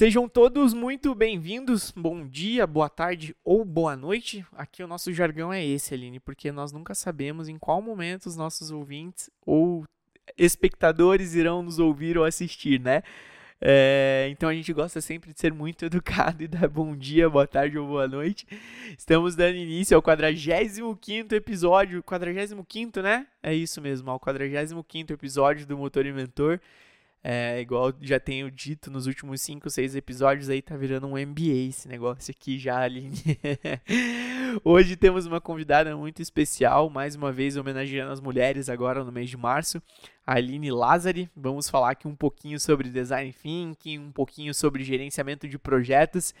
Sejam todos muito bem-vindos. Bom dia, boa tarde ou boa noite. Aqui o nosso jargão é esse, Aline, porque nós nunca sabemos em qual momento os nossos ouvintes ou espectadores irão nos ouvir ou assistir, né? É, então a gente gosta sempre de ser muito educado e dar bom dia, boa tarde ou boa noite. Estamos dando início ao 45 episódio. 45, né? É isso mesmo, ao 45 episódio do Motor Mentor. É, igual já tenho dito nos últimos 5, 6 episódios, aí tá virando um MBA esse negócio aqui já, Aline. Hoje temos uma convidada muito especial, mais uma vez homenageando as mulheres agora no mês de março, a Aline Lazari. Vamos falar aqui um pouquinho sobre design thinking, um pouquinho sobre gerenciamento de projetos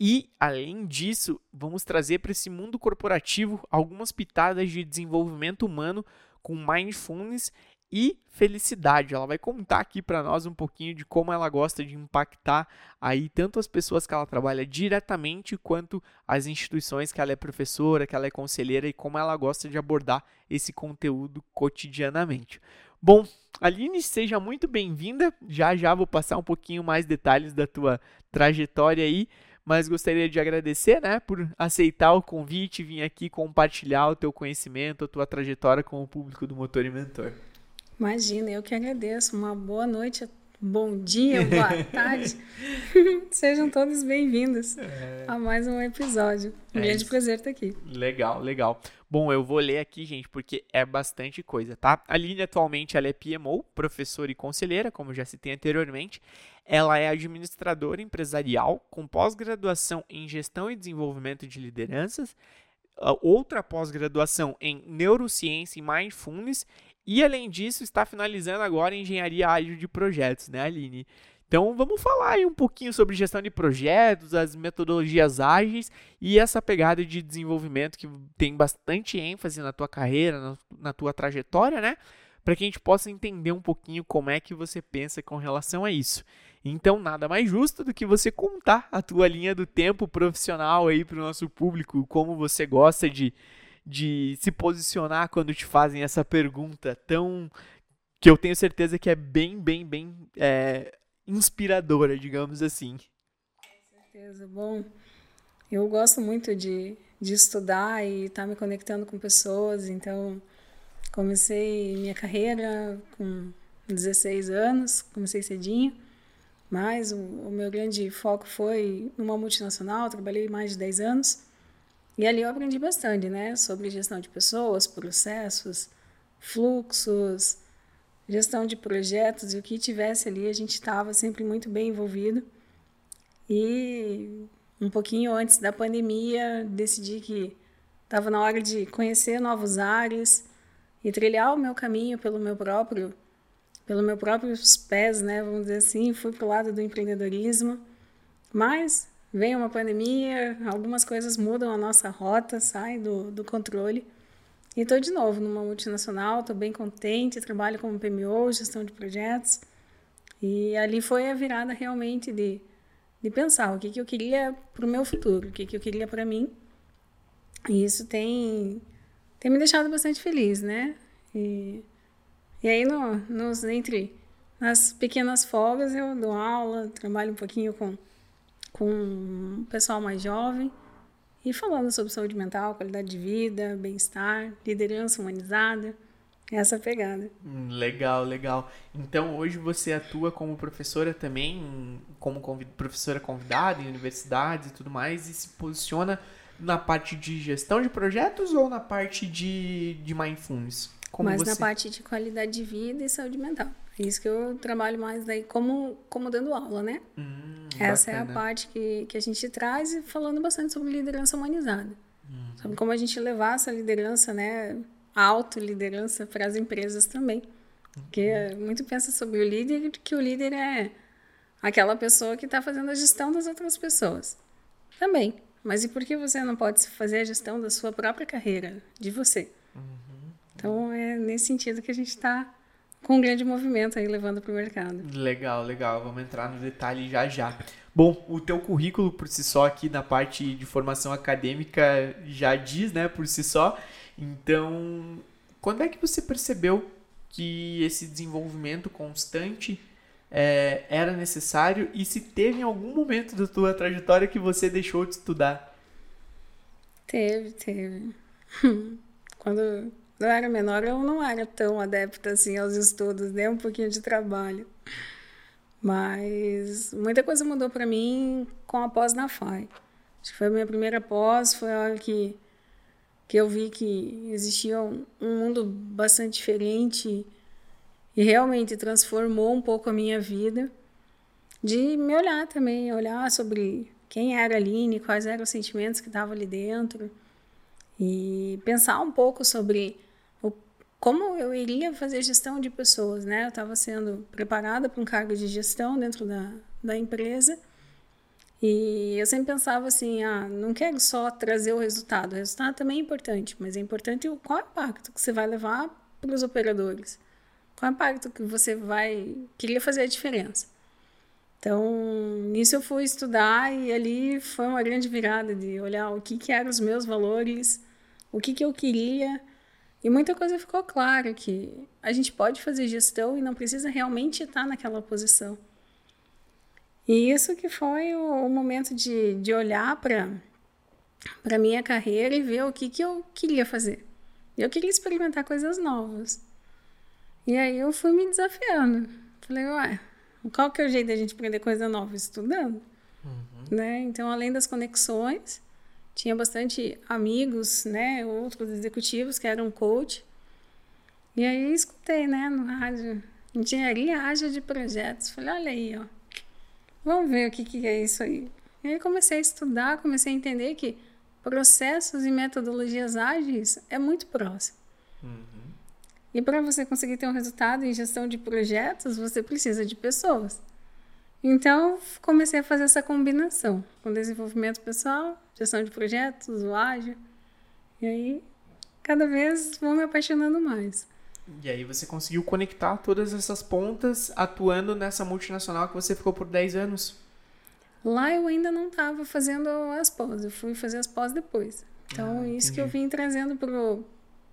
e, além disso, vamos trazer para esse mundo corporativo algumas pitadas de desenvolvimento humano com mindfulness e felicidade. Ela vai contar aqui para nós um pouquinho de como ela gosta de impactar aí tanto as pessoas que ela trabalha diretamente quanto as instituições que ela é professora, que ela é conselheira e como ela gosta de abordar esse conteúdo cotidianamente. Bom, Aline, seja muito bem-vinda. Já já vou passar um pouquinho mais detalhes da tua trajetória aí, mas gostaria de agradecer, né, por aceitar o convite, vir aqui compartilhar o teu conhecimento, a tua trajetória com o público do Motor e Mentor. Imagina, eu que agradeço. Uma boa noite, bom dia, boa tarde. Sejam todos bem-vindos é... a mais um episódio. Um é grande prazer estar aqui. Legal, legal. Bom, eu vou ler aqui, gente, porque é bastante coisa, tá? A Aline atualmente ela é PMO, professora e conselheira, como já citei anteriormente. Ela é administradora empresarial com pós-graduação em gestão e desenvolvimento de lideranças, outra pós-graduação em neurociência e mindfulness e além disso, está finalizando agora engenharia ágil de projetos, né, Aline? Então vamos falar aí um pouquinho sobre gestão de projetos, as metodologias ágeis e essa pegada de desenvolvimento que tem bastante ênfase na tua carreira, na, na tua trajetória, né? Para que a gente possa entender um pouquinho como é que você pensa com relação a isso. Então, nada mais justo do que você contar a tua linha do tempo profissional aí para o nosso público, como você gosta de, de se posicionar quando te fazem essa pergunta tão que eu tenho certeza que é bem, bem, bem é, inspiradora, digamos assim. Com certeza. Bom, eu gosto muito de, de estudar e estar tá me conectando com pessoas, então comecei minha carreira com 16 anos, comecei cedinho, mas o, o meu grande foco foi numa multinacional, trabalhei mais de 10 anos. E ali eu aprendi bastante, né? Sobre gestão de pessoas, processos, fluxos, gestão de projetos e o que tivesse ali, a gente estava sempre muito bem envolvido. E um pouquinho antes da pandemia, decidi que estava na hora de conhecer novos ares e trilhar o meu caminho pelo meu próprio pelo meu próprios pés, né, vamos dizer assim, fui para o lado do empreendedorismo. Mas vem uma pandemia, algumas coisas mudam a nossa rota, sai do, do controle. E estou de novo numa multinacional, estou bem contente, trabalho como PMO, gestão de projetos. E ali foi a virada realmente de, de pensar o que, que eu queria para o meu futuro, o que, que eu queria para mim. E isso tem, tem me deixado bastante feliz, né? E, e aí, no, nos, entre nas pequenas folgas, eu dou aula, trabalho um pouquinho com com o pessoal mais jovem e falando sobre saúde mental, qualidade de vida, bem-estar, liderança humanizada, essa pegada. Hum, legal, legal. Então hoje você atua como professora também, como convid professora convidada em universidades e tudo mais, e se posiciona na parte de gestão de projetos ou na parte de, de mindfulness? Como Mas você... na parte de qualidade de vida e saúde mental. É isso que eu trabalho mais daí como, como dando aula, né? Hum, Essa bacana. é a parte que, que a gente traz e falando bastante sobre liderança humanizada. Hum. Sobre como a gente levar essa liderança, né? A autoliderança para as empresas também. Porque uhum. muito pensa sobre o líder que o líder é aquela pessoa que está fazendo a gestão das outras pessoas. Também. Mas e por que você não pode fazer a gestão da sua própria carreira, de você? Uhum. Então é nesse sentido que a gente está com um grande movimento aí levando para o mercado. Legal, legal. Vamos entrar no detalhe já já. Bom, o teu currículo por si só aqui na parte de formação acadêmica já diz, né, por si só. Então, quando é que você percebeu que esse desenvolvimento constante é, era necessário e se teve em algum momento da tua trajetória que você deixou de estudar? Teve, teve. Quando eu era menor, eu não era tão adepta assim aos estudos, nem um pouquinho de trabalho. Mas muita coisa mudou para mim com a pós na FAI. Acho que foi a minha primeira pós, foi a hora que, que eu vi que existia um, um mundo bastante diferente e realmente transformou um pouco a minha vida. De me olhar também, olhar sobre quem era a Aline, quais eram os sentimentos que estavam ali dentro e pensar um pouco sobre como eu iria fazer gestão de pessoas, né? Eu estava sendo preparada para um cargo de gestão dentro da, da empresa e eu sempre pensava assim, ah, não quero só trazer o resultado, o resultado também é importante, mas é importante qual é o impacto que você vai levar para os operadores, qual é o impacto que você vai queria fazer a diferença. Então, nisso eu fui estudar e ali foi uma grande virada de olhar o que, que eram os meus valores, o que, que eu queria. E muita coisa ficou clara, que a gente pode fazer gestão e não precisa realmente estar naquela posição. E isso que foi o, o momento de, de olhar para a minha carreira e ver o que, que eu queria fazer. Eu queria experimentar coisas novas. E aí eu fui me desafiando. Falei, ué, qual que é o jeito da gente aprender coisa nova? Estudando. Uhum. Né? Então, além das conexões, tinha bastante amigos, né? Outros executivos que eram coach. E aí escutei, né, no rádio, engenharia ágil de projetos. Falei, olha aí, ó. Vamos ver o que, que é isso aí. E aí comecei a estudar, comecei a entender que processos e metodologias ágeis é muito próximo. Uhum. E para você conseguir ter um resultado em gestão de projetos, você precisa de pessoas. Então, comecei a fazer essa combinação com desenvolvimento pessoal, gestão de projetos, o ágil. E aí, cada vez vou me apaixonando mais. E aí você conseguiu conectar todas essas pontas atuando nessa multinacional que você ficou por 10 anos? Lá eu ainda não estava fazendo as pós, eu fui fazer as pós depois. Então, ah, isso que eu vim trazendo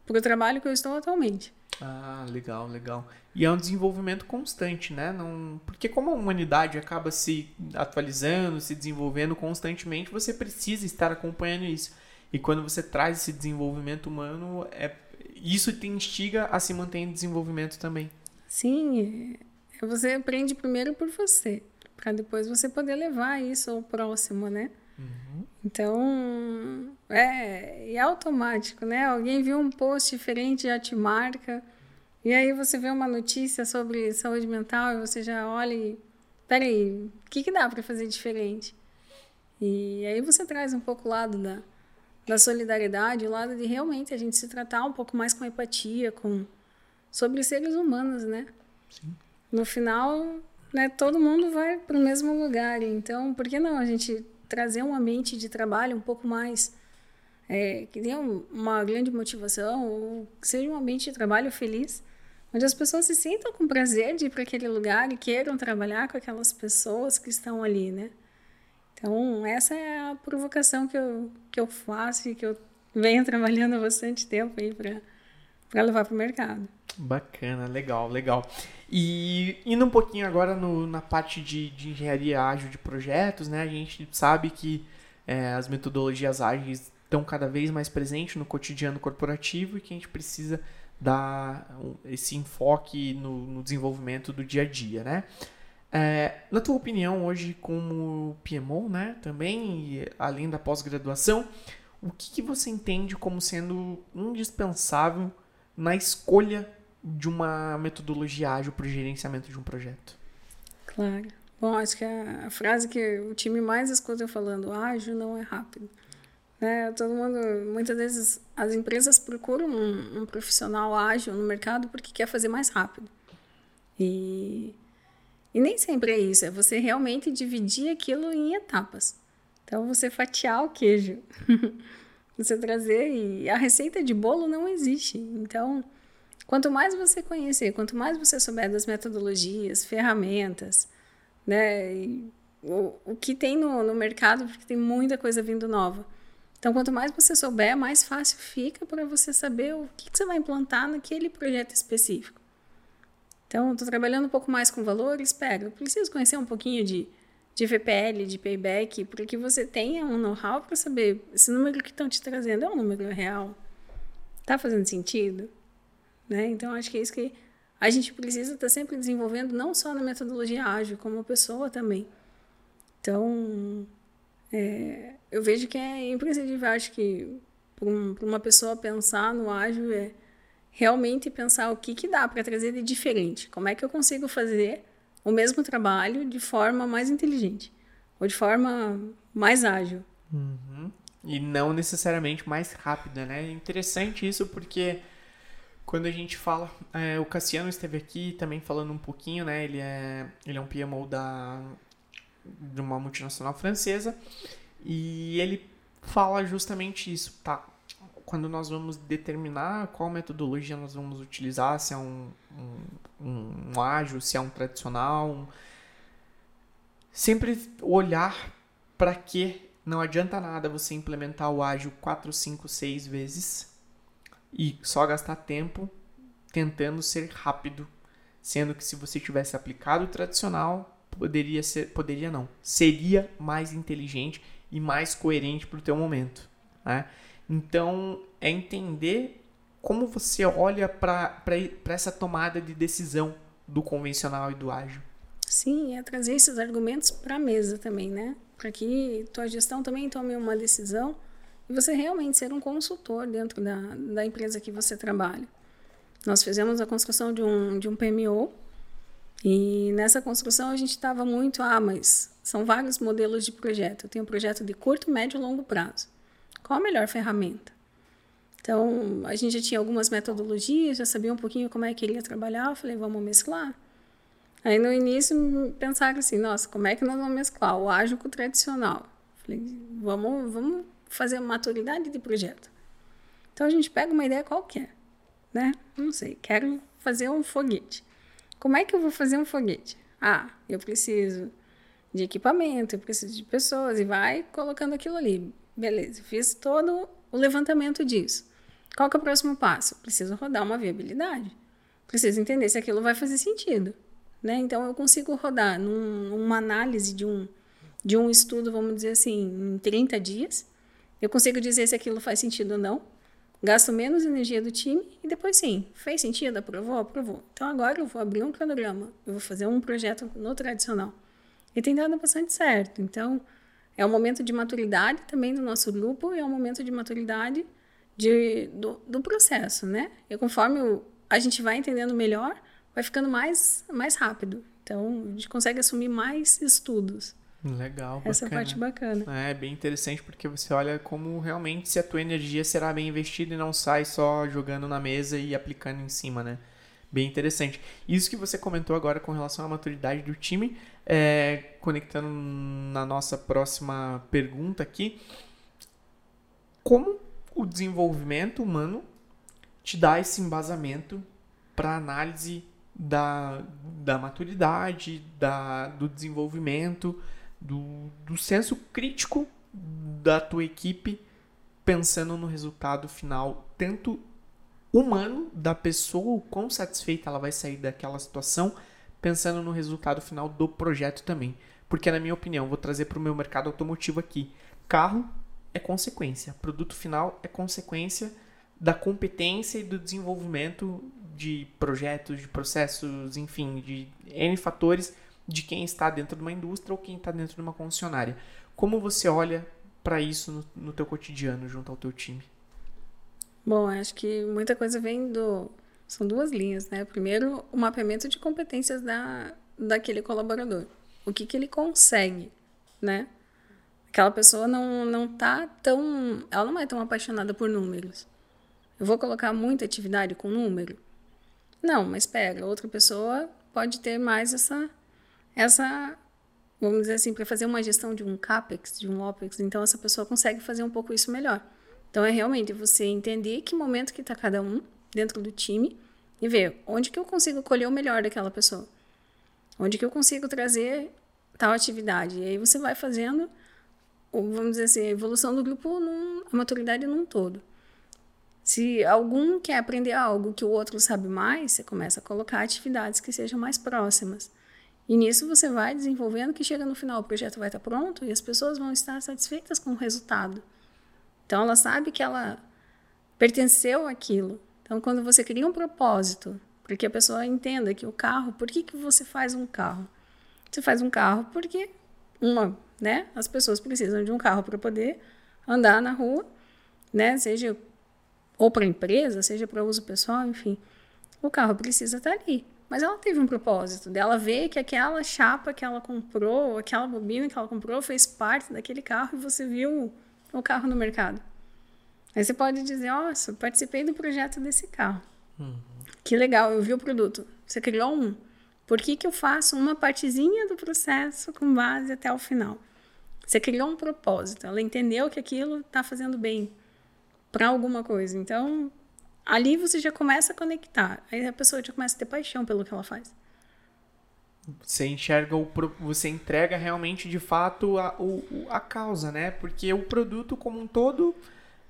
para o trabalho que eu estou atualmente. Ah, legal, legal. E é um desenvolvimento constante, né? Não, porque como a humanidade acaba se atualizando, se desenvolvendo constantemente, você precisa estar acompanhando isso. E quando você traz esse desenvolvimento humano, é, isso te instiga a se manter em desenvolvimento também. Sim, é, você aprende primeiro por você, para depois você poder levar isso ao próximo, né? Uhum. Então, é, é automático, né? Alguém viu um post diferente já te marca. E aí você vê uma notícia sobre saúde mental e você já olha e. Peraí, o que, que dá para fazer diferente? E aí você traz um pouco o lado da, da solidariedade, o lado de realmente a gente se tratar um pouco mais com empatia, com sobre seres humanos, né? Sim. No final, né, todo mundo vai para o mesmo lugar. Então, por que não a gente trazer um ambiente de trabalho um pouco mais é, que tenha uma grande motivação ou que seja um ambiente de trabalho feliz, onde as pessoas se sintam com prazer de ir para aquele lugar e queiram trabalhar com aquelas pessoas que estão ali, né? Então, essa é a provocação que eu, que eu faço e que eu venho trabalhando há bastante tempo aí para levar para o mercado. Bacana, legal, legal. E indo um pouquinho agora no, na parte de, de, engenharia ágil de projetos, né? A gente sabe que é, as metodologias ágeis estão cada vez mais presentes no cotidiano corporativo e que a gente precisa dar esse enfoque no, no desenvolvimento do dia a dia, né? É, na tua opinião, hoje, como PMO, né, também, além da pós-graduação, o que, que você entende como sendo indispensável na escolha de uma metodologia ágil para o gerenciamento de um projeto? Claro. Bom, acho que a, frase que o time mais escuta falando, ágil não é rápido. Né? Todo mundo, muitas vezes, as empresas procuram um, um profissional ágil no mercado porque quer fazer mais rápido. E, e nem sempre é isso, é você realmente dividir aquilo em etapas. Então, você fatiar o queijo, você trazer, e a receita de bolo não existe. Então, Quanto mais você conhecer, quanto mais você souber das metodologias, ferramentas, né, o, o que tem no, no mercado, porque tem muita coisa vindo nova. Então, quanto mais você souber, mais fácil fica para você saber o que, que, você vai implantar naquele projeto específico. Então, estou trabalhando um pouco mais com valores, eu preciso conhecer um pouquinho de, de VPL, de payback, para que você tenha um know-how para saber esse número que estão te trazendo é um número real. Está fazendo sentido? Né? Então, acho que é isso que a gente precisa estar tá sempre desenvolvendo, não só na metodologia ágil, como pessoa também. Então, é, eu vejo que é imprescindível, acho que para um, uma pessoa pensar no ágil é realmente pensar o que, que dá para trazer de diferente. Como é que eu consigo fazer o mesmo trabalho de forma mais inteligente ou de forma mais ágil. Uhum. E não necessariamente mais rápida, né? É interessante isso porque quando a gente fala, é, o Cassiano esteve aqui também falando um pouquinho, né? Ele é, ele é um PMO da, de uma multinacional francesa e ele fala justamente isso, tá? Quando nós vamos determinar qual metodologia nós vamos utilizar, se é um, um, um ágil, se é um tradicional, um... sempre olhar para que não adianta nada você implementar o ágil 4, 5, 6 vezes e só gastar tempo tentando ser rápido, sendo que se você tivesse aplicado o tradicional, poderia ser, poderia não, seria mais inteligente e mais coerente para o teu momento. Né? Então, é entender como você olha para essa tomada de decisão do convencional e do ágil. Sim, é trazer esses argumentos para a mesa também, né? Para que tua gestão também tome uma decisão e você realmente ser um consultor dentro da, da empresa que você trabalha. Nós fizemos a construção de um, de um PMO e nessa construção a gente estava muito, ah, mas são vários modelos de projeto. Eu tenho um projeto de curto, médio e longo prazo. Qual a melhor ferramenta? Então, a gente já tinha algumas metodologias, já sabia um pouquinho como é que ele ia trabalhar. Eu falei, vamos mesclar. Aí, no início, pensaram assim, nossa, como é que nós vamos mesclar o ágil com o tradicional? Falei, vamos, vamos fazer maturidade de projeto. Então, a gente pega uma ideia qualquer, né? Não sei, quero fazer um foguete. Como é que eu vou fazer um foguete? Ah, eu preciso de equipamento, eu preciso de pessoas, e vai colocando aquilo ali. Beleza, fiz todo o levantamento disso. Qual que é o próximo passo? Preciso rodar uma viabilidade. Preciso entender se aquilo vai fazer sentido. Né? Então, eu consigo rodar num, numa análise de um, de um estudo, vamos dizer assim, em 30 dias. Eu consigo dizer se aquilo faz sentido ou não. Gasto menos energia do time e depois sim, fez sentido, aprovou, aprovou. Então agora eu vou abrir um cronograma, eu vou fazer um projeto no tradicional. E tem dado bastante certo. Então, é um momento de maturidade também do nosso grupo e é um momento de maturidade de, do, do processo, né? E conforme o, a gente vai entendendo melhor, vai ficando mais, mais rápido. Então, a gente consegue assumir mais estudos. Legal, Essa bacana. parte bacana. É bem interessante porque você olha como realmente se a tua energia será bem investida e não sai só jogando na mesa e aplicando em cima, né? Bem interessante. Isso que você comentou agora com relação à maturidade do time, é, conectando na nossa próxima pergunta aqui, como o desenvolvimento humano te dá esse embasamento para análise da, da maturidade, da, do desenvolvimento, do, do senso crítico da tua equipe, pensando no resultado final, tanto humano da pessoa, o quão satisfeita ela vai sair daquela situação, pensando no resultado final do projeto também. Porque, na minha opinião, vou trazer para o meu mercado automotivo aqui: carro é consequência. Produto final é consequência da competência e do desenvolvimento de projetos, de processos, enfim, de N fatores de quem está dentro de uma indústria ou quem está dentro de uma concessionária. Como você olha para isso no, no teu cotidiano junto ao teu time? Bom, acho que muita coisa vem do... São duas linhas, né? Primeiro, o mapeamento de competências da, daquele colaborador. O que, que ele consegue, né? Aquela pessoa não, não tá tão. Ela não é tão apaixonada por números. Eu vou colocar muita atividade com número? Não, mas pega, outra pessoa pode ter mais essa. essa vamos dizer assim, para fazer uma gestão de um CAPEX, de um OPEX, então essa pessoa consegue fazer um pouco isso melhor. Então é realmente você entender que momento que está cada um dentro do time e ver onde que eu consigo colher o melhor daquela pessoa. Onde que eu consigo trazer tal atividade. E aí você vai fazendo vamos dizer assim, a evolução do grupo, num, a maturidade num todo. Se algum quer aprender algo que o outro sabe mais, você começa a colocar atividades que sejam mais próximas. E nisso você vai desenvolvendo que chega no final o projeto vai estar pronto e as pessoas vão estar satisfeitas com o resultado. Então ela sabe que ela pertenceu àquilo. Então quando você cria um propósito para que a pessoa entenda que o carro, por que, que você faz um carro? Você faz um carro porque uma, né? As pessoas precisam de um carro para poder andar na rua, né? Seja ou para empresa, seja para uso pessoal, enfim. O carro precisa estar ali. Mas ela teve um propósito dela ver que aquela chapa que ela comprou, aquela bobina que ela comprou, fez parte daquele carro e você viu o carro no mercado. Aí você pode dizer, nossa, participei do projeto desse carro. Uhum. Que legal, eu vi o produto. Você criou um. Por que, que eu faço uma partezinha do processo com base até o final? Você criou um propósito. Ela entendeu que aquilo está fazendo bem para alguma coisa. Então, ali você já começa a conectar. Aí a pessoa já começa a ter paixão pelo que ela faz. Você enxerga o você entrega realmente de fato a, o, a causa, né? Porque o produto como um todo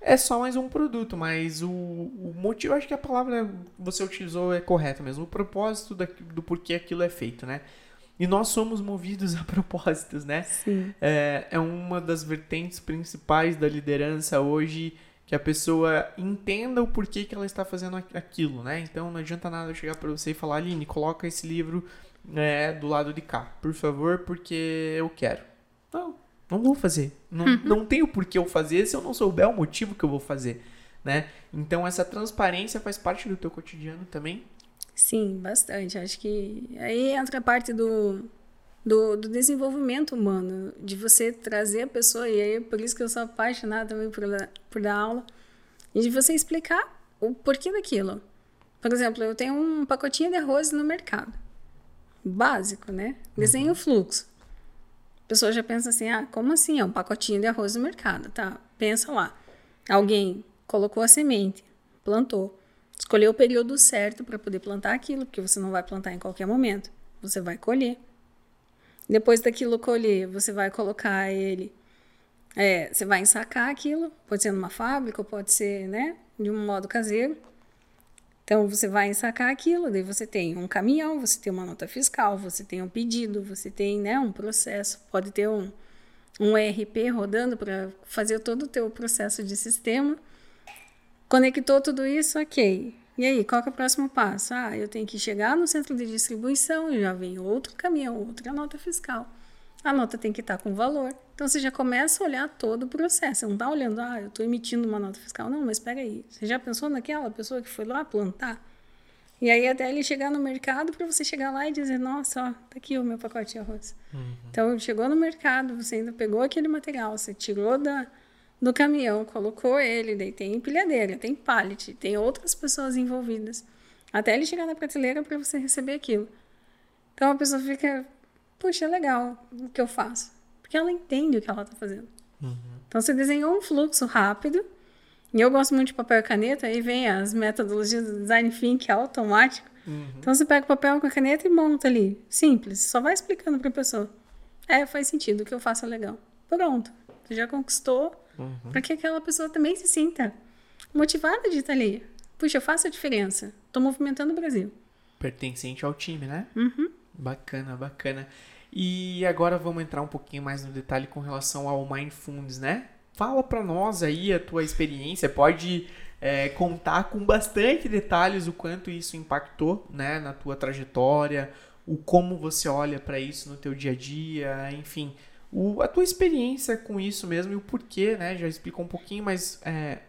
é só mais um produto, mas o, o motivo, acho que a palavra que você utilizou é correta mesmo, o propósito da, do porquê aquilo é feito, né? E nós somos movidos a propósitos, né? Sim. É, é uma das vertentes principais da liderança hoje, que a pessoa entenda o porquê que ela está fazendo aquilo, né? Então não adianta nada eu chegar para você e falar, Aline, coloca esse livro é, do lado de cá, por favor, porque eu quero. Não, não vou fazer. Não, uhum. não tenho por que eu fazer se eu não souber o motivo que eu vou fazer, né? Então essa transparência faz parte do teu cotidiano também? Sim, bastante. Acho que aí entra a parte do, do, do, desenvolvimento humano, de você trazer a pessoa, e aí por isso que eu sou apaixonada também por, por dar aula, e de você explicar o porquê daquilo. Por exemplo, eu tenho um pacotinho de arroz no mercado. Básico, né? Desenho o uhum. fluxo pessoa já pensa assim: ah, como assim? É um pacotinho de arroz no mercado, tá? Pensa lá. Alguém colocou a semente, plantou, escolheu o período certo para poder plantar aquilo, porque você não vai plantar em qualquer momento. Você vai colher. Depois daquilo colher, você vai colocar ele. É, você vai ensacar aquilo, pode ser numa fábrica, pode ser, né, de um modo caseiro. Então você vai sacar aquilo, daí você tem um caminhão, você tem uma nota fiscal, você tem um pedido, você tem né, um processo, pode ter um, um ERP rodando para fazer todo o teu processo de sistema. Conectou tudo isso, ok. E aí, qual é o próximo passo? Ah, eu tenho que chegar no centro de distribuição, já vem outro caminhão, outra nota fiscal. A nota tem que estar com valor. Então você já começa a olhar todo o processo. Você não está olhando, ah, eu estou emitindo uma nota fiscal. Não, mas espera aí. Você já pensou naquela pessoa que foi lá plantar? E aí até ele chegar no mercado para você chegar lá e dizer, nossa, ó, tá aqui o meu pacote de arroz. Uhum. Então chegou no mercado, você ainda pegou aquele material, você tirou da, do caminhão, colocou ele, daí tem empilhadeira, tem pallet, tem outras pessoas envolvidas. Até ele chegar na prateleira para você receber aquilo. Então a pessoa fica, puxa, é legal o que eu faço. Porque ela entende o que ela está fazendo. Uhum. Então você desenhou um fluxo rápido. E eu gosto muito de papel e caneta, aí vem as metodologias do design thinking é automático. Uhum. Então você pega o papel com a caneta e monta ali. Simples, só vai explicando para a pessoa. É, faz sentido, o que eu faço é legal. Pronto, você já conquistou uhum. para que aquela pessoa também se sinta motivada de estar ali. Puxa, eu faço a diferença. Estou movimentando o Brasil. Pertencente ao time, né? Uhum. Bacana, bacana. E agora vamos entrar um pouquinho mais no detalhe com relação ao Mindfulness, né? Fala para nós aí a tua experiência, pode é, contar com bastante detalhes o quanto isso impactou, né, na tua trajetória, o como você olha para isso no teu dia a dia, enfim, o, a tua experiência com isso mesmo e o porquê, né? Já explicou um pouquinho, mas é,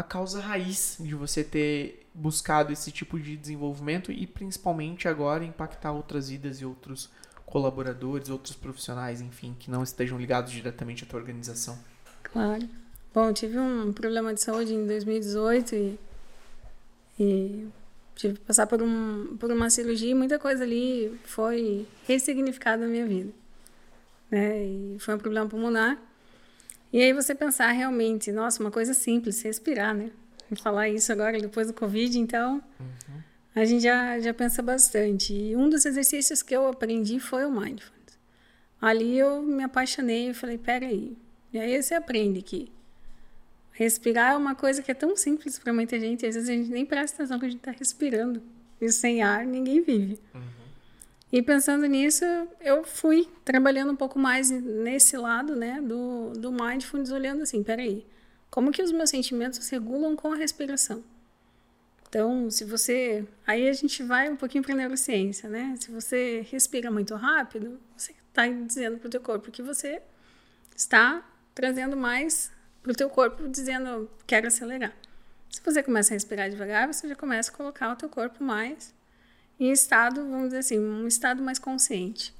a causa raiz de você ter buscado esse tipo de desenvolvimento e principalmente agora impactar outras vidas e outros colaboradores, outros profissionais, enfim, que não estejam ligados diretamente à tua organização? Claro. Bom, tive um problema de saúde em 2018 e, e tive que passar por, um, por uma cirurgia e muita coisa ali foi ressignificada na minha vida. Né? E foi um problema pulmonar. E aí você pensar realmente, nossa, uma coisa simples, respirar, né? Falar isso agora depois do Covid, então... Uhum a gente já, já pensa bastante. E um dos exercícios que eu aprendi foi o mindfulness. Ali eu me apaixonei e falei, peraí. E aí você aprende que Respirar é uma coisa que é tão simples para muita gente, às vezes a gente nem presta atenção que a gente está respirando. E sem ar ninguém vive. Uhum. E pensando nisso, eu fui trabalhando um pouco mais nesse lado, né, do, do mindfulness, olhando assim, peraí, como que os meus sentimentos se regulam com a respiração? Então, se você. Aí a gente vai um pouquinho para a neurociência, né? Se você respira muito rápido, você está dizendo para o teu corpo que você está trazendo mais para o teu corpo, dizendo quero acelerar. Se você começa a respirar devagar, você já começa a colocar o teu corpo mais em estado, vamos dizer assim, um estado mais consciente.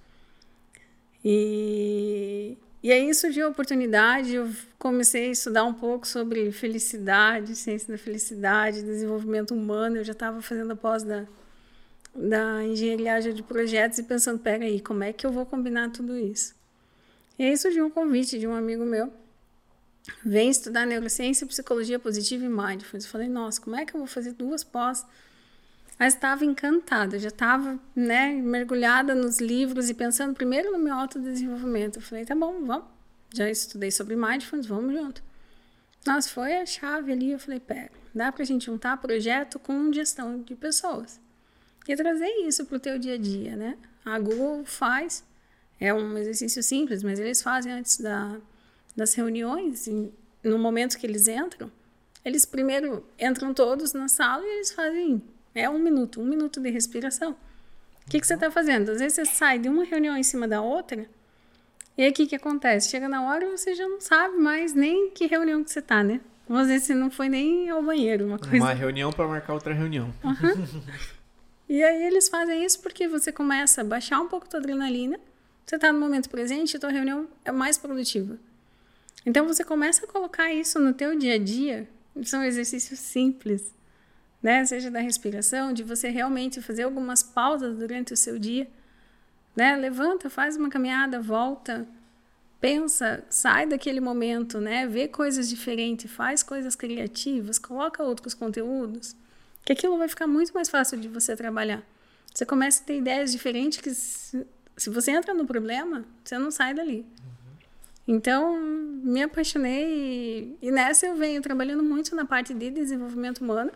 E e aí surgiu a oportunidade, eu comecei a estudar um pouco sobre felicidade, ciência da felicidade, desenvolvimento humano. Eu já estava fazendo a pós da, da engenharia de projetos e pensando, peraí, como é que eu vou combinar tudo isso? E aí surgiu um convite de um amigo meu, vem estudar neurociência, psicologia positiva e mindfulness. Eu falei, nossa, como é que eu vou fazer duas pós mas estava encantada, já estava né, mergulhada nos livros e pensando primeiro no meu autodesenvolvimento. Eu falei, tá bom, vamos. Já estudei sobre mindfulness, vamos junto. Nossa, foi a chave ali. Eu falei, pera, dá para a gente juntar projeto com gestão de pessoas. E trazer isso para o teu dia a dia, né? A Google faz, é um exercício simples, mas eles fazem antes da, das reuniões, no momento que eles entram, eles primeiro entram todos na sala e eles fazem é um minuto, um minuto de respiração. O que, que você está fazendo? Às vezes você sai de uma reunião em cima da outra, e aí o que, que acontece? Chega na hora e você já não sabe mais nem que reunião que você está, né? Às vezes você não foi nem ao banheiro, uma coisa. Uma reunião para marcar outra reunião. Uhum. e aí eles fazem isso porque você começa a baixar um pouco a adrenalina, você está no momento presente e a tua reunião é mais produtiva. Então você começa a colocar isso no teu dia a dia, são exercícios simples né? Seja da respiração, de você realmente fazer algumas pausas durante o seu dia, né? Levanta, faz uma caminhada, volta, pensa, sai daquele momento, né? Vê coisas diferentes, faz coisas criativas, coloca outros conteúdos, que aquilo vai ficar muito mais fácil de você trabalhar. Você começa a ter ideias diferentes que se, se você entra no problema, você não sai dali. Então, me apaixonei e, e nessa eu venho trabalhando muito na parte de desenvolvimento humano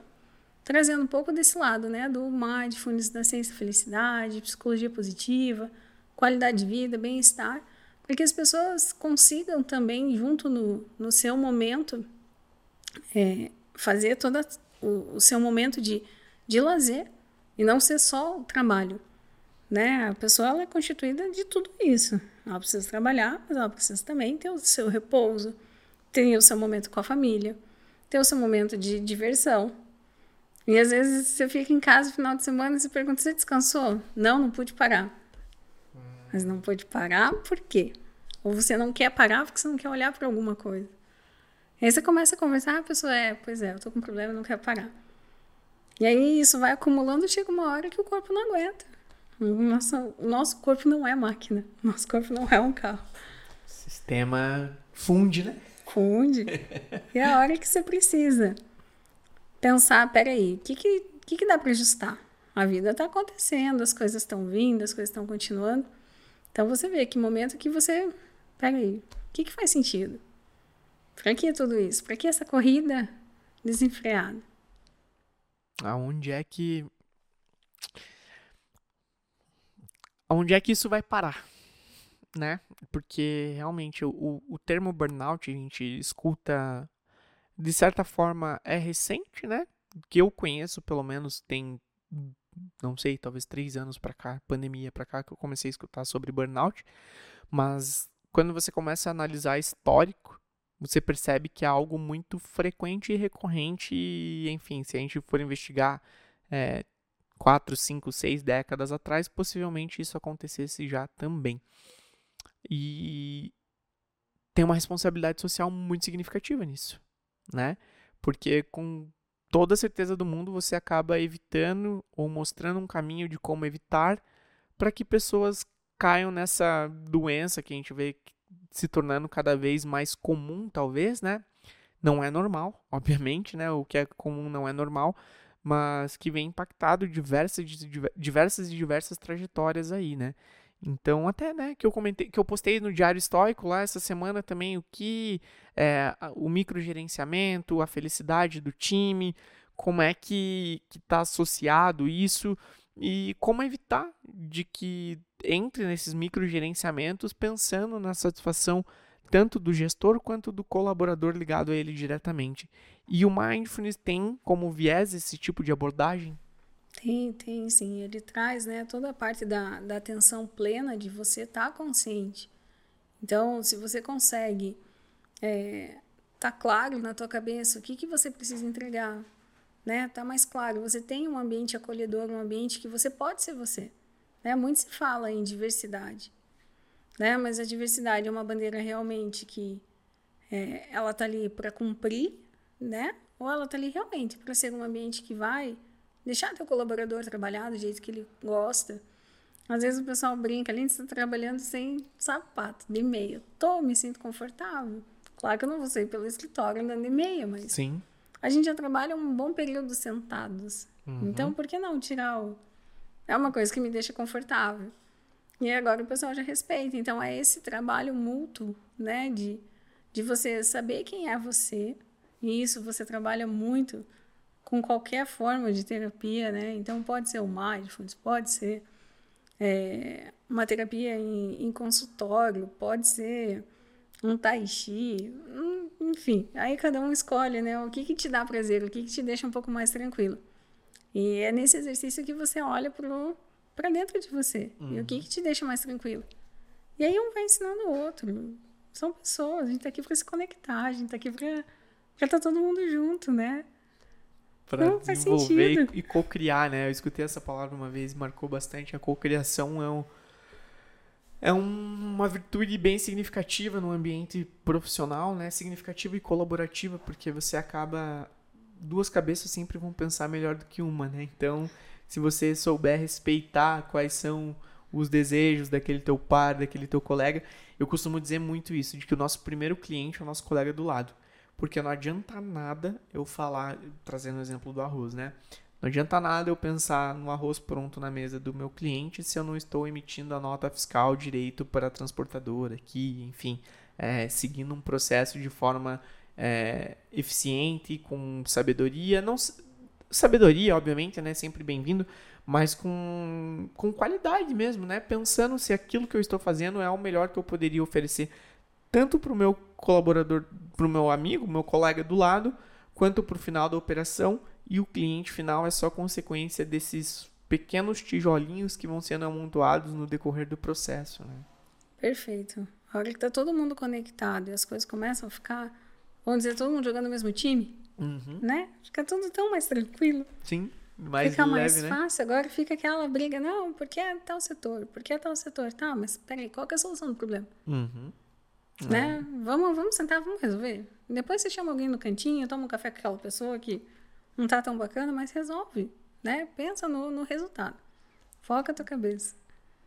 trazendo um pouco desse lado, né, do mindfulness, da ciência da felicidade, psicologia positiva, qualidade de vida, bem-estar, para que as pessoas consigam também, junto no, no seu momento, é, fazer todo o, o, seu momento de, de lazer e não ser só o trabalho. Né? A pessoa ela é constituída de tudo isso. Ela precisa trabalhar, mas ela precisa também ter o seu repouso, ter o seu momento com a família, ter o seu momento de diversão, e às vezes você fica em casa no final de semana e você pergunta: você descansou? Não, não pude parar. Mas não pôde parar por quê? Ou você não quer parar porque você não quer olhar para alguma coisa. E aí você começa a conversar, a pessoa é, pois é, eu tô com um problema, não quero parar. E aí isso vai acumulando, chega uma hora que o corpo não aguenta. O nosso, o nosso corpo não é máquina, o nosso corpo não é um carro. Sistema funde, né? Funde. e é a hora que você precisa pensar, peraí, o que, que, que, que dá para ajustar? A vida está acontecendo, as coisas estão vindo, as coisas estão continuando. Então você vê que momento que você, peraí, o que, que faz sentido? Para que tudo isso? Para que essa corrida desenfreada? Aonde é que aonde é que isso vai parar, né? Porque realmente o, o termo burnout a gente escuta de certa forma é recente, né? Que eu conheço, pelo menos, tem, não sei, talvez três anos para cá, pandemia para cá, que eu comecei a escutar sobre burnout. Mas quando você começa a analisar histórico, você percebe que é algo muito frequente e recorrente. E, enfim, se a gente for investigar é, quatro, cinco, seis décadas atrás, possivelmente isso acontecesse já também. E tem uma responsabilidade social muito significativa nisso né? Porque com toda certeza do mundo você acaba evitando ou mostrando um caminho de como evitar para que pessoas caiam nessa doença que a gente vê se tornando cada vez mais comum, talvez, né? Não é normal, obviamente, né? O que é comum não é normal, mas que vem impactado diversas, diversas e diversas trajetórias aí, né? Então, até, né, que eu comentei, que eu postei no Diário Histórico lá essa semana também o que é o microgerenciamento, a felicidade do time, como é que está associado isso e como evitar de que entre nesses microgerenciamentos pensando na satisfação tanto do gestor quanto do colaborador ligado a ele diretamente. E o mindfulness tem como viés esse tipo de abordagem? Tem, tem sim. Ele traz né, toda a parte da, da atenção plena de você estar tá consciente. Então, se você consegue é, tá claro na tua cabeça o que, que você precisa entregar, né? Tá mais claro. Você tem um ambiente acolhedor, um ambiente que você pode ser você. Né? Muito se fala em diversidade, né? Mas a diversidade é uma bandeira realmente que é, ela tá ali para cumprir, né? Ou ela tá ali realmente para ser um ambiente que vai Deixar teu colaborador trabalhar do jeito que ele gosta. Às vezes o pessoal brinca, além de estar trabalhando sem sapato, de meia. Tô, me sinto confortável. Claro que eu não vou sair pelo escritório andando de meia, mas. Sim. A gente já trabalha um bom período sentados. Uhum. Então, por que não tirar o. É uma coisa que me deixa confortável. E agora o pessoal já respeita. Então, é esse trabalho mútuo, né? De, de você saber quem é você. E isso você trabalha muito com qualquer forma de terapia, né? Então pode ser o mindfulness, pode ser é, uma terapia em, em, consultório, pode ser um tai chi, um, enfim. Aí cada um escolhe, né? O que que te dá prazer, o que que te deixa um pouco mais tranquilo. E é nesse exercício que você olha para dentro de você uhum. e o que que te deixa mais tranquilo. E aí um vai ensinando o outro. São pessoas, a gente tá aqui para se conectar, a gente tá aqui para estar tá todo mundo junto, né? Para desenvolver e, e co-criar, né? Eu escutei essa palavra uma vez, marcou bastante. A co-criação é, um, é um, uma virtude bem significativa no ambiente profissional, né? Significativa e colaborativa, porque você acaba duas cabeças sempre vão pensar melhor do que uma, né? Então, se você souber respeitar quais são os desejos daquele teu par, daquele teu colega, eu costumo dizer muito isso, de que o nosso primeiro cliente é o nosso colega do lado. Porque não adianta nada eu falar, trazendo o exemplo do arroz, né? Não adianta nada eu pensar no arroz pronto na mesa do meu cliente se eu não estou emitindo a nota fiscal direito para a transportadora aqui, enfim, é, seguindo um processo de forma é, eficiente, com sabedoria, não sabedoria, obviamente, né, sempre bem-vindo, mas com, com qualidade mesmo, né, pensando se aquilo que eu estou fazendo é o melhor que eu poderia oferecer tanto para o meu colaborador, para o meu amigo, meu colega do lado, quanto para o final da operação. E o cliente final é só consequência desses pequenos tijolinhos que vão sendo amontoados no decorrer do processo. Né? Perfeito. A hora que está todo mundo conectado e as coisas começam a ficar, vamos dizer, todo mundo jogando no mesmo time, uhum. né? Fica tudo tão mais tranquilo. Sim, mais Fica leve, mais né? fácil. Agora fica aquela briga, não, porque é tal setor, porque é tal setor. Tá, mas peraí, qual é a solução do problema? Uhum. Né? É. Vamos, vamos sentar, vamos resolver. Depois você chama alguém no cantinho, toma um café com aquela pessoa que não tá tão bacana, mas resolve. Né? Pensa no, no resultado. Foca a tua cabeça.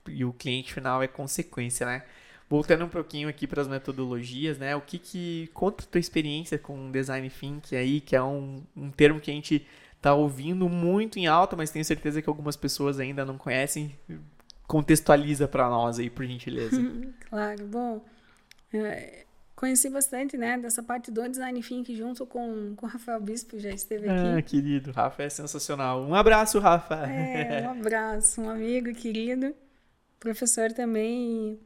E o cliente final é consequência, né? Voltando um pouquinho aqui para as metodologias, né? O que que conta a tua experiência com design thinking aí, que é um, um termo que a gente tá ouvindo muito em alta, mas tenho certeza que algumas pessoas ainda não conhecem. Contextualiza para nós aí, por gentileza. claro. Bom, conheci bastante, né, dessa parte do design thinking junto com, com o Rafael Bispo, já esteve aqui. Ah, querido, Rafa é sensacional. Um abraço, Rafa. É, um abraço, um amigo querido, professor também.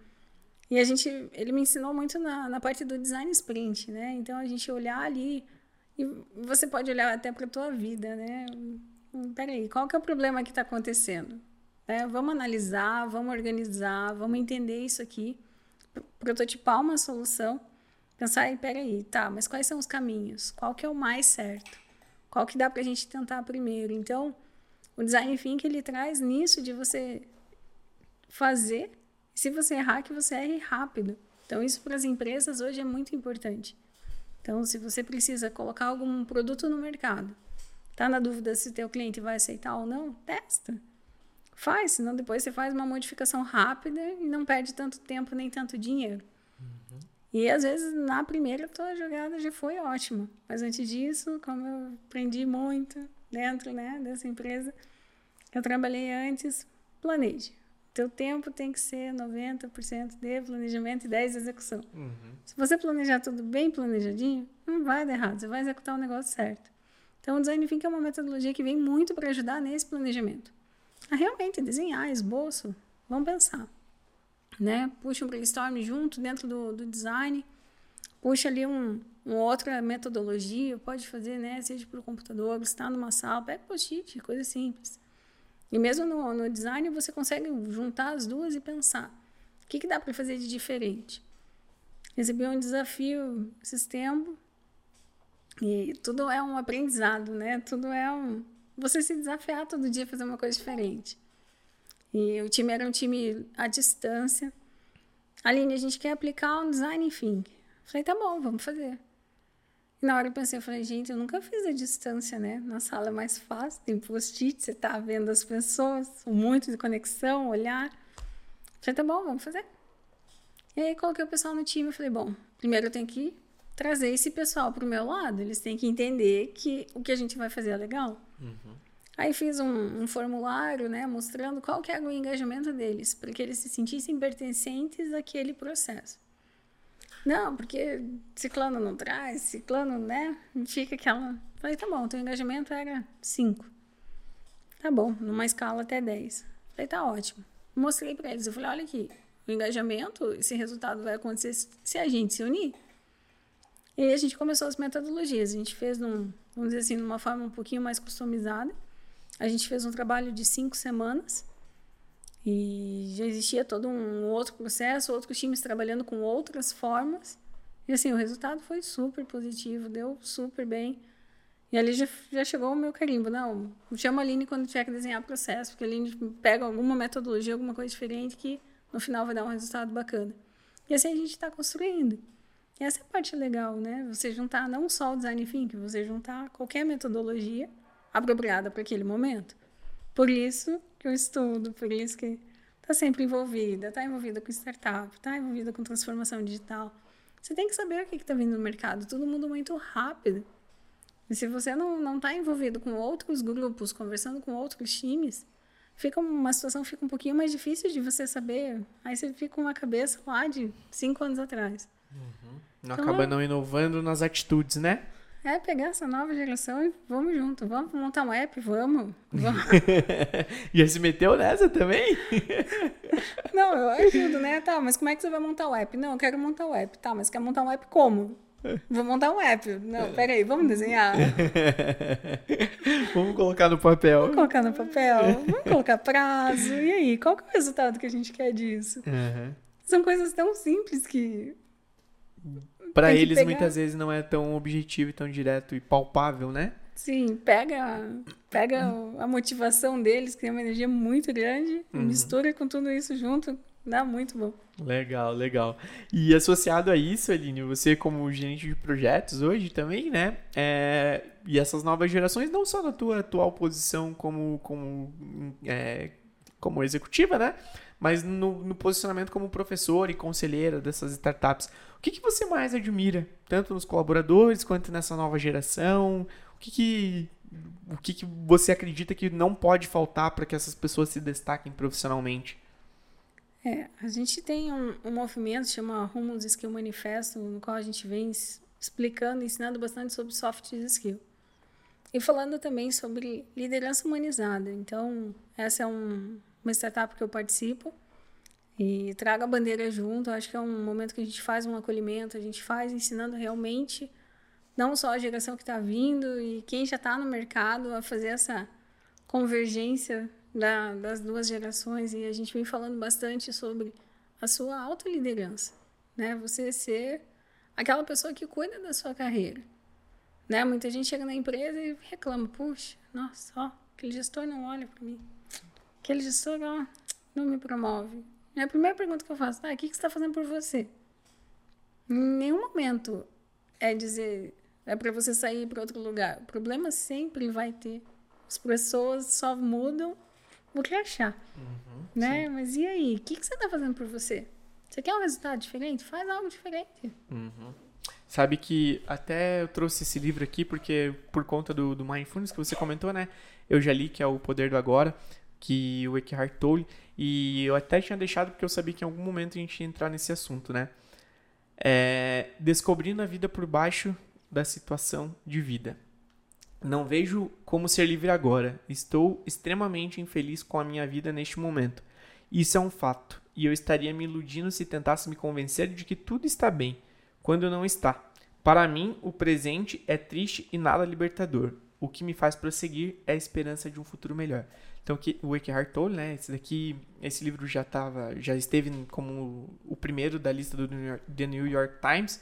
E, e a gente, ele me ensinou muito na, na parte do design sprint, né? Então a gente olhar ali e você pode olhar até para tua vida, né? Peraí, qual que é o problema que está acontecendo? É, vamos analisar, vamos organizar, vamos entender isso aqui prototipar uma solução, pensar, aí, peraí, tá, mas quais são os caminhos? Qual que é o mais certo? Qual que dá para a gente tentar primeiro? Então, o design thinking ele traz nisso de você fazer, se você errar, que você erre rápido. Então, isso para as empresas hoje é muito importante. Então, se você precisa colocar algum produto no mercado, tá na dúvida se teu cliente vai aceitar ou não, testa. Faz, senão depois você faz uma modificação rápida e não perde tanto tempo nem tanto dinheiro. Uhum. E às vezes na primeira tua jogada já foi ótima, mas antes disso, como eu aprendi muito dentro né, dessa empresa, eu trabalhei antes, planeje. Teu tempo tem que ser 90% de planejamento e 10% de execução. Uhum. Se você planejar tudo bem planejadinho, não vai dar errado, você vai executar o negócio certo. Então, o design thinking é uma metodologia que vem muito para ajudar nesse planejamento. A realmente desenhar, esboço, vamos pensar. Né? Puxa um brainstorm junto dentro do, do design, puxa ali um, uma outra metodologia, pode fazer, né? Seja por computador, está numa sala, pega post-it, coisa simples. E mesmo no, no design você consegue juntar as duas e pensar o que, que dá para fazer de diferente. Recebi um desafio esses tempos e tudo é um aprendizado, né? Tudo é um você se desafiar todo dia a fazer uma coisa diferente. E o time era um time à distância. Aline, a gente quer aplicar um design enfim. Falei, tá bom, vamos fazer. E na hora eu pensei, eu falei, gente, eu nunca fiz a distância, né? Na sala é mais fácil, tem post-it, você tá vendo as pessoas, muito de conexão, olhar. Falei, tá bom, vamos fazer. E aí coloquei o pessoal no time falei, bom, primeiro eu tenho que trazer esse pessoal pro meu lado, eles têm que entender que o que a gente vai fazer é legal. Uhum. Aí fiz um, um, formulário, né, mostrando qual que era o engajamento deles, para que eles se sentissem pertencentes àquele processo. Não, porque ciclano não traz, ciclano, né? Fica aquela. Falei, tá bom, teu engajamento era 5. Tá bom, numa escala até 10. Falei, tá ótimo. Mostrei para eles, eu falei, olha aqui, o engajamento, esse resultado vai acontecer se a gente se unir. E aí a gente começou as metodologias. A gente fez, num, vamos dizer assim, numa forma um pouquinho mais customizada. A gente fez um trabalho de cinco semanas e já existia todo um outro processo, outros times trabalhando com outras formas. E assim, o resultado foi super positivo, deu super bem. E ali já, já chegou o meu carimbo. Não, chama a Aline quando tiver que desenhar processo, porque a Aline pega alguma metodologia, alguma coisa diferente que no final vai dar um resultado bacana. E assim a gente está construindo. E essa é a parte legal, né? Você juntar não só o design thinking, você juntar qualquer metodologia apropriada para aquele momento. Por isso que eu estudo, por isso que está sempre envolvida, está envolvida com startup, está envolvida com transformação digital. Você tem que saber o que está vindo no mercado, tudo muda muito rápido. E se você não está envolvido com outros grupos, conversando com outros times, fica uma situação fica um pouquinho mais difícil de você saber. Aí você fica com uma cabeça lá de cinco anos atrás. Uhum. Não então, acaba não inovando nas atitudes, né? É pegar essa nova geração e vamos junto. Vamos montar um app, vamos. vamos. Já se meteu nessa também? Não, eu ajudo, né? Tá, mas como é que você vai montar o app? Não, eu quero montar o app. Tá, mas quer montar um app como? Vou montar um app. Não, peraí, vamos desenhar. vamos colocar no papel. Vamos colocar no papel. Vamos colocar prazo. E aí, qual que é o resultado que a gente quer disso? Uhum. São coisas tão simples que para eles pegar... muitas vezes não é tão objetivo e tão direto e palpável, né? Sim, pega, pega a motivação deles, que tem uma energia muito grande, uhum. mistura com tudo isso junto, dá muito bom. Legal, legal. E associado a isso, Aline, você como gerente de projetos hoje também, né? É, e essas novas gerações, não só na tua atual posição como, como, é, como executiva, né? Mas no, no posicionamento como professor e conselheira dessas startups. O que, que você mais admira, tanto nos colaboradores quanto nessa nova geração? O que, que, o que, que você acredita que não pode faltar para que essas pessoas se destaquem profissionalmente? É, a gente tem um, um movimento chama Rumos Skill Manifesto, no qual a gente vem explicando, ensinando bastante sobre soft skill. E falando também sobre liderança humanizada. Então, essa é um, uma startup que eu participo e traga a bandeira junto. Acho que é um momento que a gente faz um acolhimento, a gente faz ensinando realmente não só a geração que está vindo e quem já está no mercado a fazer essa convergência da, das duas gerações. E a gente vem falando bastante sobre a sua autoliderança, né? Você ser aquela pessoa que cuida da sua carreira. Né? Muita gente chega na empresa e reclama, puxa, nossa, ó, aquele gestor não olha para mim. Aquele gestor, ó, não me promove. A primeira pergunta que eu faço, ah, o que, que você está fazendo por você? Em nenhum momento é dizer, é para você sair para outro lugar. O problema sempre vai ter. As pessoas só mudam o que achar. Uhum, né? Sim. Mas e aí? O que, que você está fazendo por você? Você quer um resultado diferente? Faz algo diferente. Uhum. Sabe que até eu trouxe esse livro aqui porque por conta do, do Mindfulness que você comentou, né? Eu já li, que é o Poder do Agora que o Eckhart Tolle, e eu até tinha deixado porque eu sabia que em algum momento a gente ia entrar nesse assunto, né? É, descobrindo a vida por baixo da situação de vida. Não vejo como ser livre agora. Estou extremamente infeliz com a minha vida neste momento. Isso é um fato, e eu estaria me iludindo se tentasse me convencer de que tudo está bem, quando não está. Para mim, o presente é triste e nada libertador. O que me faz prosseguir é a esperança de um futuro melhor. Então, o Eckhart Tolle, né, esse daqui, esse livro já tava, já esteve como o primeiro da lista do New York, The New York Times.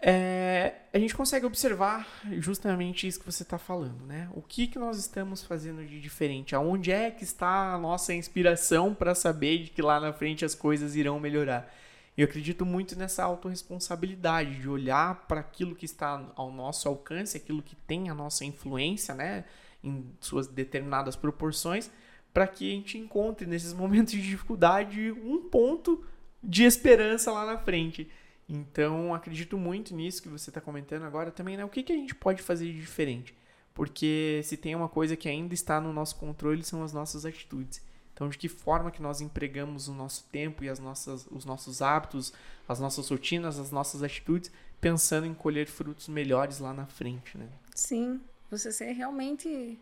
É, a gente consegue observar justamente isso que você está falando, né? O que, que nós estamos fazendo de diferente? Aonde é que está a nossa inspiração para saber de que lá na frente as coisas irão melhorar? Eu acredito muito nessa autorresponsabilidade de olhar para aquilo que está ao nosso alcance, aquilo que tem a nossa influência, né? Em suas determinadas proporções, para que a gente encontre nesses momentos de dificuldade um ponto de esperança lá na frente. Então, acredito muito nisso que você está comentando agora também, né? O que, que a gente pode fazer de diferente? Porque se tem uma coisa que ainda está no nosso controle são as nossas atitudes. Então, de que forma que nós empregamos o nosso tempo e as nossas, os nossos hábitos, as nossas rotinas, as nossas atitudes, pensando em colher frutos melhores lá na frente, né? Sim, você ser realmente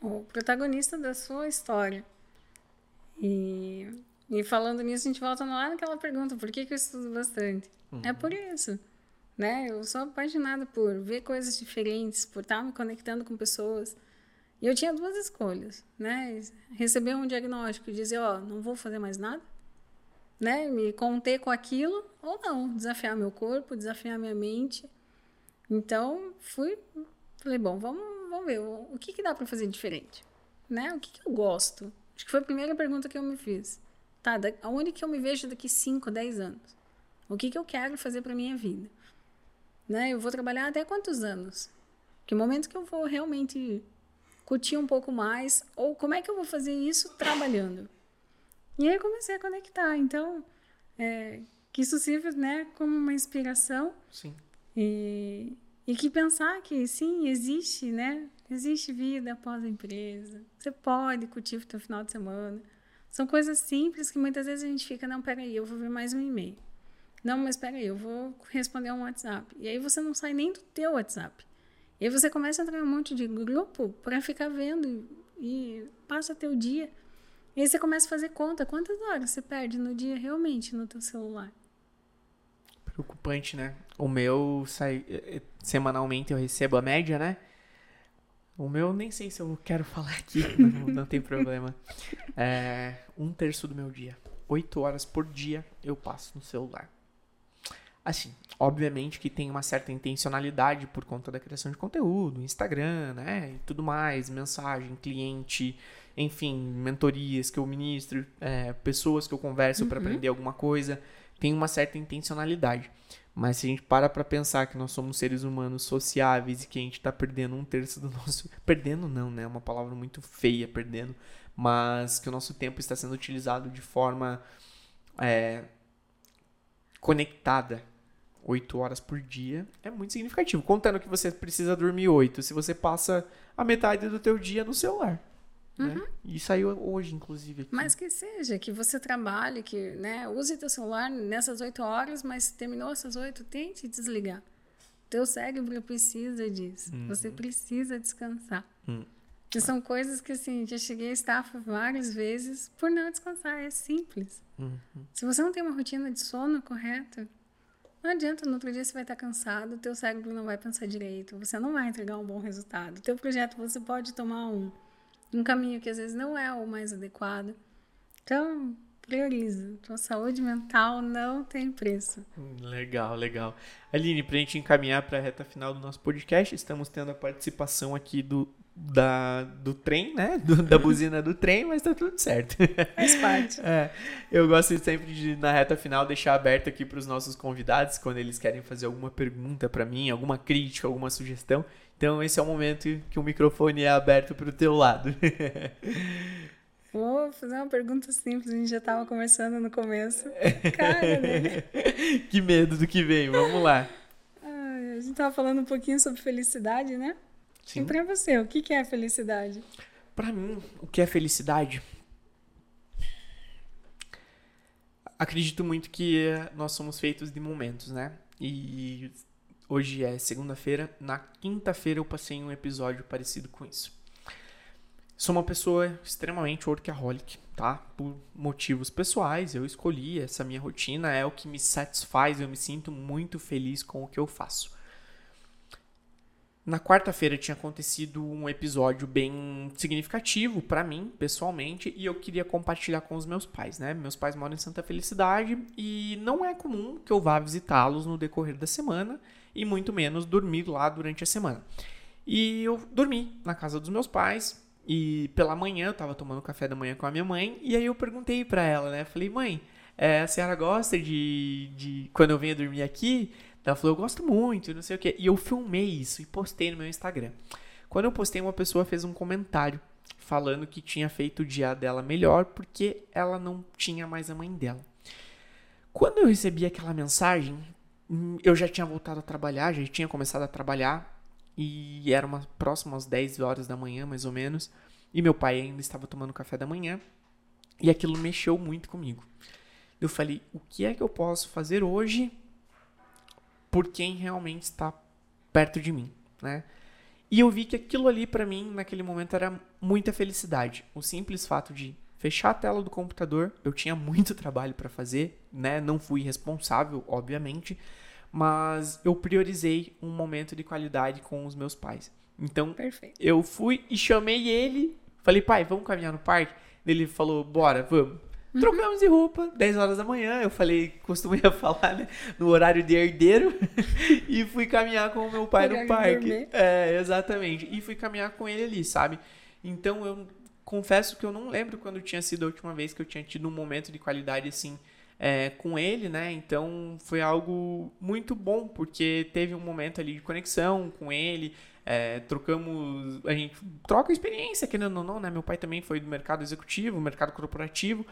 o protagonista da sua história. E, e falando nisso, a gente volta lá naquela pergunta: por que, que eu estudo bastante? Uhum. É por isso. Né? Eu sou apaixonada por ver coisas diferentes, por estar me conectando com pessoas. E eu tinha duas escolhas, né? Receber um diagnóstico e dizer, ó, oh, não vou fazer mais nada, né? Me conter com aquilo, ou não, desafiar meu corpo, desafiar minha mente. Então, fui Falei, bom, vamos, vamos ver o, o que, que dá para fazer diferente, né? O que, que eu gosto? Acho que foi a primeira pergunta que eu me fiz. Tá, da, aonde que eu me vejo daqui 5, 10 anos? O que, que eu quero fazer para minha vida? Né? Eu vou trabalhar até quantos anos? Que momento que eu vou realmente curtir um pouco mais? Ou como é que eu vou fazer isso trabalhando? E aí eu comecei a conectar. Então, é, que isso sirva né, como uma inspiração. Sim. E, e que pensar que sim, existe, né? Existe vida após a empresa. Você pode curtir o teu final de semana. São coisas simples que muitas vezes a gente fica, não, peraí, eu vou ver mais um e-mail. Não, mas peraí, eu vou responder um WhatsApp. E aí você não sai nem do teu WhatsApp. E aí você começa a entrar em um monte de grupo para ficar vendo e passa teu dia. E aí você começa a fazer conta. Quantas horas você perde no dia realmente no teu celular? Preocupante, né? O meu sai eh, eh, semanalmente eu recebo a média, né? O meu nem sei se eu quero falar aqui, não, não tem problema. É um terço do meu dia. Oito horas por dia eu passo no celular. Assim, obviamente que tem uma certa intencionalidade por conta da criação de conteúdo, Instagram, né? E tudo mais, mensagem, cliente, enfim, mentorias que eu ministro, é, pessoas que eu converso uhum. para aprender alguma coisa tem uma certa intencionalidade. Mas se a gente para para pensar que nós somos seres humanos sociáveis e que a gente está perdendo um terço do nosso. Perdendo não, né? É uma palavra muito feia, perdendo. Mas que o nosso tempo está sendo utilizado de forma é, conectada. oito horas por dia é muito significativo. Contando que você precisa dormir oito, se você passa a metade do teu dia no celular. Né? Uhum. Né? E saiu hoje, inclusive. Aqui. Mas que seja, que você trabalhe, que né, use teu celular nessas oito horas, mas terminou essas oito, tente desligar. Teu cérebro precisa disso. Uhum. Você precisa descansar. Uhum. Que são coisas que, assim, já cheguei a estar várias vezes por não descansar. É simples. Uhum. Se você não tem uma rotina de sono correta, não adianta, no outro dia você vai estar cansado, teu cérebro não vai pensar direito, você não vai entregar um bom resultado. Teu projeto você pode tomar um um caminho que às vezes não é o mais adequado. Então, prioriza. Tua saúde mental não tem preço. Legal, legal. Aline, para a gente encaminhar para a reta final do nosso podcast, estamos tendo a participação aqui do, da, do trem, né? Do, da buzina do trem, mas tá tudo certo. Faz parte. É, eu gosto sempre de, na reta final, deixar aberto aqui para os nossos convidados, quando eles querem fazer alguma pergunta para mim, alguma crítica, alguma sugestão. Então esse é o momento que o microfone é aberto para o teu lado. Vou fazer uma pergunta simples, a gente já estava conversando no começo. Cara, né? que medo do que vem, vamos lá. a gente estava falando um pouquinho sobre felicidade, né? Sim. E para você, o que é felicidade? Para mim, o que é felicidade? Acredito muito que nós somos feitos de momentos, né? E hoje é segunda-feira, na quinta-feira eu passei um episódio parecido com isso. Sou uma pessoa extremamente workaholic, tá? Por motivos pessoais, eu escolhi essa minha rotina, é o que me satisfaz, eu me sinto muito feliz com o que eu faço. Na quarta-feira tinha acontecido um episódio bem significativo para mim, pessoalmente, e eu queria compartilhar com os meus pais, né? Meus pais moram em Santa Felicidade e não é comum que eu vá visitá-los no decorrer da semana e muito menos dormir lá durante a semana. E eu dormi na casa dos meus pais, e pela manhã, eu tava tomando café da manhã com a minha mãe, e aí eu perguntei pra ela, né? Falei, mãe, é, a senhora gosta de, de. Quando eu venho dormir aqui? Ela falou, eu gosto muito, não sei o quê. E eu filmei isso e postei no meu Instagram. Quando eu postei, uma pessoa fez um comentário falando que tinha feito o dia dela melhor porque ela não tinha mais a mãe dela. Quando eu recebi aquela mensagem, eu já tinha voltado a trabalhar, já tinha começado a trabalhar e era uma próxima às 10 horas da manhã, mais ou menos, e meu pai ainda estava tomando café da manhã, e aquilo mexeu muito comigo. Eu falei, o que é que eu posso fazer hoje por quem realmente está perto de mim, né? E eu vi que aquilo ali para mim naquele momento era muita felicidade. O simples fato de fechar a tela do computador, eu tinha muito trabalho para fazer, né? Não fui responsável, obviamente, mas eu priorizei um momento de qualidade com os meus pais. Então, Perfeito. eu fui e chamei ele, falei, pai, vamos caminhar no parque? Ele falou, bora, vamos. Uhum. Trocamos de roupa, 10 horas da manhã. Eu falei, costumei falar, né? No horário de herdeiro. e fui caminhar com o meu pai no parque. É, exatamente. E fui caminhar com ele ali, sabe? Então eu confesso que eu não lembro quando tinha sido a última vez que eu tinha tido um momento de qualidade assim é, com ele, né? Então foi algo muito bom, porque teve um momento ali de conexão com ele, é, trocamos, a gente troca experiência, querendo ou não, né? Meu pai também foi do mercado executivo, mercado corporativo,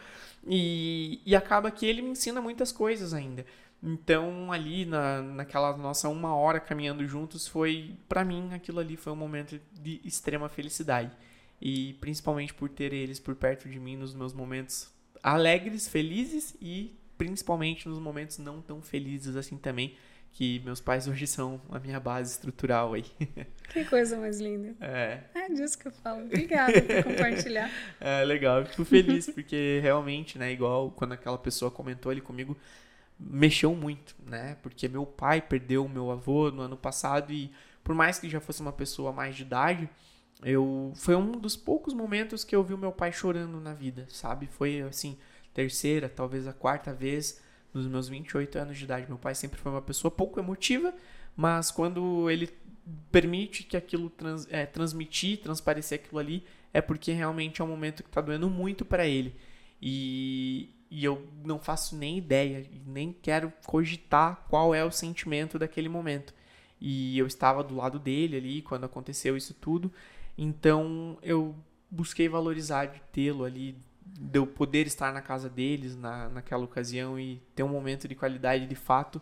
e, e acaba que ele me ensina muitas coisas ainda. Então, ali na, naquela nossa uma hora caminhando juntos, foi, para mim, aquilo ali foi um momento de extrema felicidade. E principalmente por ter eles por perto de mim nos meus momentos alegres, felizes e principalmente nos momentos não tão felizes assim também, que meus pais hoje são a minha base estrutural aí. Que coisa mais linda. É. É disso que eu falo. Obrigada por compartilhar. É, legal. Eu fico feliz, porque realmente, né, igual quando aquela pessoa comentou ali comigo, mexeu muito, né? Porque meu pai perdeu o meu avô no ano passado e por mais que já fosse uma pessoa mais de idade, eu foi um dos poucos momentos que eu vi o meu pai chorando na vida, sabe? Foi assim, terceira, talvez a quarta vez nos meus 28 anos de idade. Meu pai sempre foi uma pessoa pouco emotiva, mas quando ele permite que aquilo trans, é, transmitir, transparecer aquilo ali, é porque realmente é um momento que está doendo muito para ele. E, e eu não faço nem ideia, nem quero cogitar qual é o sentimento daquele momento. E eu estava do lado dele ali quando aconteceu isso tudo, então eu busquei valorizar de tê-lo ali, de eu poder estar na casa deles na, naquela ocasião e ter um momento de qualidade de fato.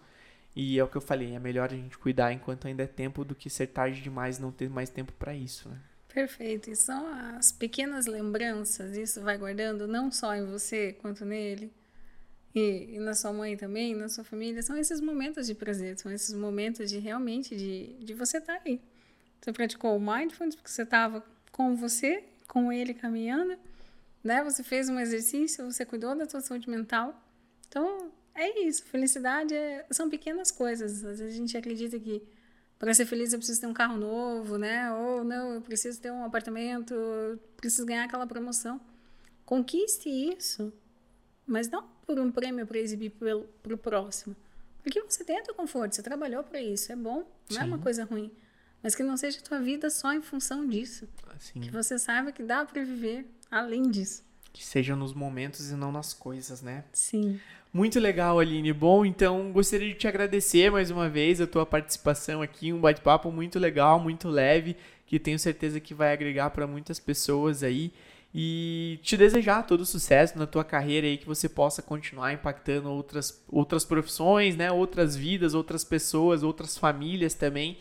E é o que eu falei, é melhor a gente cuidar enquanto ainda é tempo do que ser tarde demais não ter mais tempo para isso, né? Perfeito. E são as pequenas lembranças, isso vai guardando não só em você quanto nele. E, e, na sua mãe também, na sua família, são esses momentos de prazer, são esses momentos de realmente de, de você estar tá aí. Você praticou o mindfulness porque você estava com você, com ele caminhando, né? Você fez um exercício, você cuidou da sua saúde mental. Então, é isso. Felicidade é, são pequenas coisas. Às vezes a gente acredita que para ser feliz eu preciso ter um carro novo, né? Ou não, eu preciso ter um apartamento, eu preciso ganhar aquela promoção. Conquiste isso, mas não por um prêmio para exibir para o próximo. Porque você tem o conforto, você trabalhou para isso, é bom, não Sim. é uma coisa ruim. Mas que não seja a tua vida só em função disso. Sim. Que você saiba que dá para viver além disso. Que seja nos momentos e não nas coisas, né? Sim. Muito legal, Aline. Bom, então gostaria de te agradecer mais uma vez a tua participação aqui, um bate-papo muito legal, muito leve, que tenho certeza que vai agregar para muitas pessoas aí. E te desejar todo sucesso na tua carreira aí, que você possa continuar impactando outras, outras profissões, né? Outras vidas, outras pessoas, outras famílias também.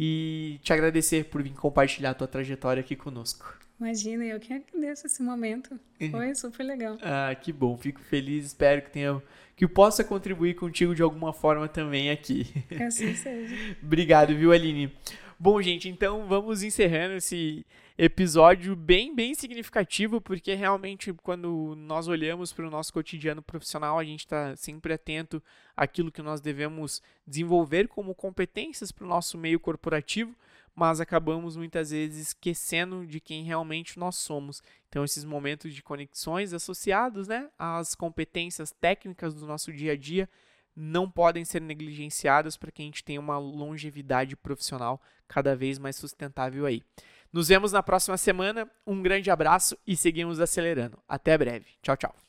E te agradecer por vir compartilhar a tua trajetória aqui conosco. Imagina, eu que agradeço esse momento. Foi super legal. ah, que bom. Fico feliz. Espero que tenha que possa contribuir contigo de alguma forma também aqui. Que assim seja. Obrigado, viu, Aline? Bom, gente, então vamos encerrando esse episódio bem, bem significativo, porque realmente quando nós olhamos para o nosso cotidiano profissional, a gente está sempre atento àquilo que nós devemos desenvolver como competências para o nosso meio corporativo mas acabamos muitas vezes esquecendo de quem realmente nós somos. Então, esses momentos de conexões associados né, às competências técnicas do nosso dia a dia não podem ser negligenciadas para que a gente tenha uma longevidade profissional cada vez mais sustentável aí. Nos vemos na próxima semana. Um grande abraço e seguimos acelerando. Até breve. Tchau, tchau.